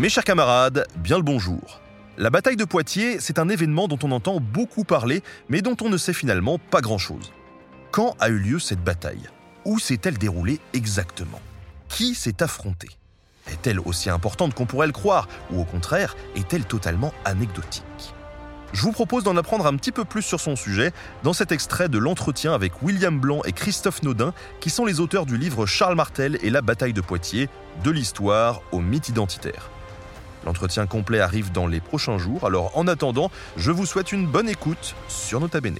Mes chers camarades, bien le bonjour. La bataille de Poitiers, c'est un événement dont on entend beaucoup parler, mais dont on ne sait finalement pas grand-chose. Quand a eu lieu cette bataille? Où s'est-elle déroulée exactement? Qui s'est affronté Est-elle aussi importante qu'on pourrait le croire, ou au contraire, est-elle totalement anecdotique? Je vous propose d'en apprendre un petit peu plus sur son sujet dans cet extrait de l'entretien avec William Blanc et Christophe Naudin, qui sont les auteurs du livre Charles Martel et la bataille de Poitiers, de l'histoire au mythe identitaire. L'entretien complet arrive dans les prochains jours, alors en attendant, je vous souhaite une bonne écoute sur Nota Bene.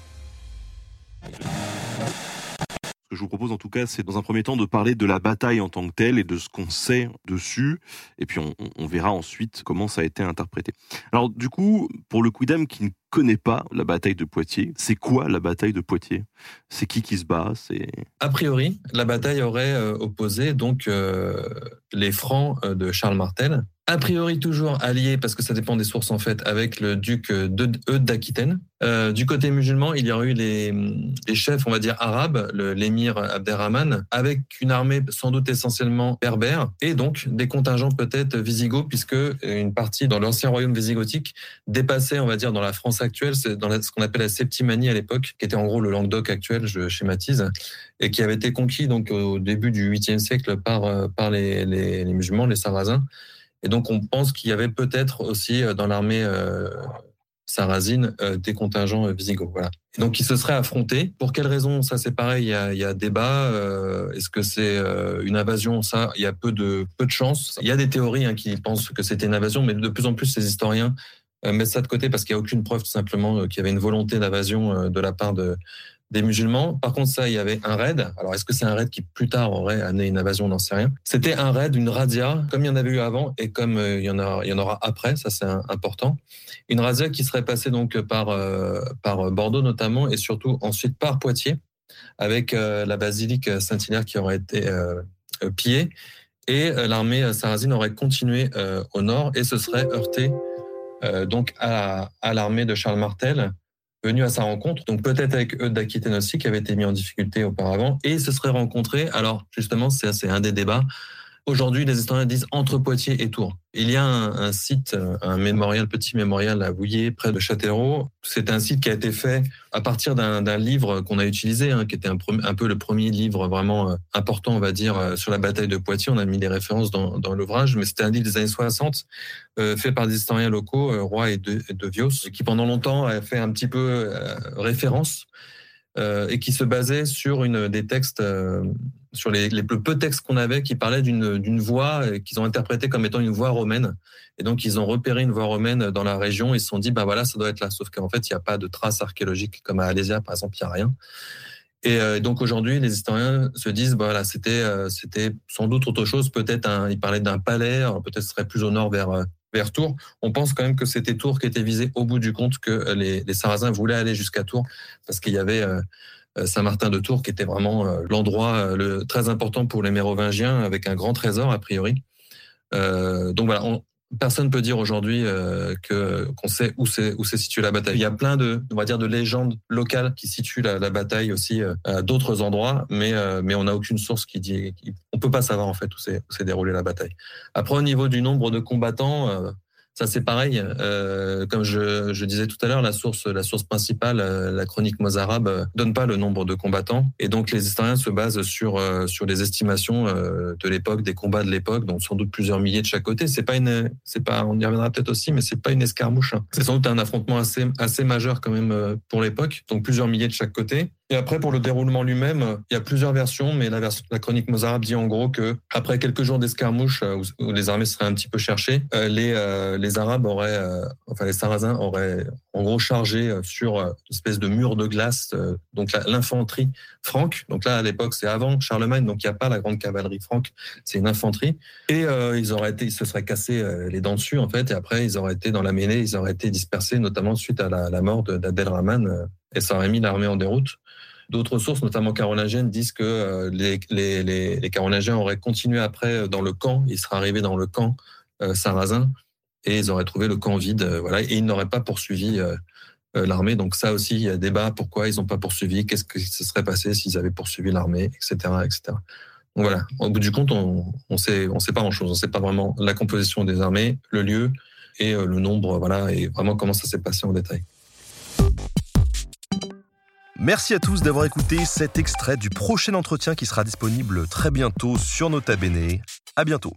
Ce que je vous propose en tout cas, c'est dans un premier temps de parler de la bataille en tant que telle et de ce qu'on sait dessus, et puis on, on verra ensuite comment ça a été interprété. Alors du coup, pour le Quidam qui ne connaît pas la bataille de Poitiers, c'est quoi la bataille de Poitiers? C'est qui qui se bat? C'est A priori, la bataille aurait euh, opposé donc euh, les Francs euh, de Charles Martel. A priori toujours alliés, parce que ça dépend des sources en fait, avec le duc Eudes d'Aquitaine. Euh, du côté musulman, il y aurait eu les, les chefs, on va dire arabes, l'émir Abderrahman, avec une armée sans doute essentiellement berbère, et donc des contingents peut-être visigoths, puisque une partie dans l'ancien royaume visigothique dépassait, on va dire, dans la France actuelle, c'est dans ce qu'on appelle la Septimanie à l'époque, qui était en gros le Languedoc actuel, je schématise, et qui avait été conquis donc au début du 8e siècle par, euh, par les, les, les musulmans, les sarrasins. Et donc on pense qu'il y avait peut-être aussi euh, dans l'armée euh, sarrasine euh, des contingents visigoths. Voilà. Et donc ils se seraient affrontés. Pour quelles raisons Ça c'est pareil, il y a, débat. Est-ce que c'est une invasion? Ça, il y a peu de peu de chances. Il y a des théories hein, qui pensent que c'était une invasion, mais de plus en plus ces historiens mettent ça de côté parce qu'il n'y a aucune preuve tout simplement qu'il y avait une volonté d'invasion de la part de des musulmans. Par contre, ça, il y avait un raid. Alors, est-ce que c'est un raid qui plus tard aurait amené une invasion? On n'en sait rien. C'était un raid, une razzia, comme il y en avait eu avant et comme euh, il y en a, il y en aura après. Ça, c'est important. Une razzia qui serait passée donc par euh, par Bordeaux notamment et surtout ensuite par Poitiers, avec euh, la basilique Saint-Hilaire qui aurait été euh, euh, pillée et euh, l'armée sarrasine aurait continué au nord et se serait heurtée donc à, à l'armée de Charles Martel venu à sa rencontre, donc peut-être avec Eudes d'Aquitaine aussi, qui avait été mis en difficulté auparavant, et se seraient rencontrés. Alors, justement, c'est un des débats. Aujourd'hui, les historiens disent entre Poitiers et Tours. Il y a un, site, un mémorial, petit mémorial à Vouillé, près de Châtellerault. C'est un site qui a été fait à partir d'un livre qu'on a utilisé, hein, qui était un, peu le premier livre vraiment euh, important, on va dire, euh, sur la bataille de Poitiers. On a mis des références dans, l'ouvrage, mais c'était un livre des années 60, euh, fait par des historiens locaux, Roy et de, Vios, qui pendant longtemps a fait un petit peu référence euh, et qui se basait sur des textes, euh, sur les, les peu textes qu'on avait, qui parlaient d'une voie euh, qu'ils ont interprétée comme étant une voie romaine. Et donc ils ont repéré une voie romaine dans la région. Ils se sont dit, bah voilà, ça doit être là. Sauf qu'en fait, il n'y a pas de traces archéologiques comme à Alésia, par exemple, il n'y a rien. Et donc aujourd'hui, les historiens se disent, bah, voilà, c'était c'était sans doute autre chose. Peut-être un, ils parlaient d'un palais, peut-être ce serait plus au nord vers vers Tours. On pense quand même que c'était Tours qui était visé au bout du compte, que les, les Sarrasins voulaient aller jusqu'à Tours parce qu'il y avait euh, euh, Saint-Martin de Tours qui était vraiment euh, l'endroit euh, le, très important pour les Mérovingiens avec un grand trésor a priori. Euh, donc voilà, on, personne peut dire aujourd'hui euh, que qu'on sait où c'est où s'est située la bataille. Il y a plein de on va dire de légendes locales qui situent la, la bataille aussi euh, à d'autres endroits, mais euh, mais on n'a aucune source qui dit qui, on peut pas savoir en fait où s'est où s'est déroulée la bataille. Après au niveau du nombre de combattants. Ça c'est pareil. Euh, comme je, disais tout à l'heure, la source, la source principale, euh, la chronique mozarabe, euh, donne pas le nombre de combattants, et donc les historiens se basent sur euh, sur les estimations de l'époque, des combats de l'époque, donc sans doute plusieurs milliers de chaque côté. C'est pas une, c'est pas, on y reviendra peut-être aussi, mais c'est pas une escarmouche. Hein. C'est sans doute un affrontement assez assez majeur quand même pour l'époque, donc plusieurs milliers de chaque côté. Et après, pour le déroulement lui-même, il y a plusieurs versions, mais la, chronique mozarabe dit en gros que après quelques jours d'escarmouche où, où, les armées seraient un petit peu cherchées, les, les Arabes auraient, euh, enfin les Sarrasins auraient en gros chargé sur une espèce de mur de glace, donc l'infanterie franque. Donc là, à l'époque, c'est avant Charlemagne, donc il n'y a pas la grande cavalerie franque, c'est une infanterie. Et ils auraient été, ils se seraient cassés les dents dessus en fait, et après ils auraient été dans la mêlée, ils auraient été dispersés, notamment suite à la, la mort d'Abdelrahman, et ça aurait mis l'armée en déroute. D'autres sources, notamment carolingiennes, disent que euh, les, les, carolingiens auraient continué après euh, dans le camp, ils seraient arrivés dans le camp euh, sarrasin et ils auraient trouvé le camp vide, voilà, et ils n'auraient pas poursuivi l'armée. Donc ça aussi, il y a débat pourquoi ils n'ont pas poursuivi, qu'est-ce qui se serait passé s'ils avaient poursuivi l'armée, etc., etc. Donc voilà, au bout du compte, on ne sait pas grand-chose. On ne sait pas vraiment la composition des armées, le lieu et le nombre, voilà, et vraiment comment ça s'est passé en détail. Merci à tous d'avoir écouté cet extrait du prochain entretien qui sera disponible très bientôt sur Nota Bene. À bientôt.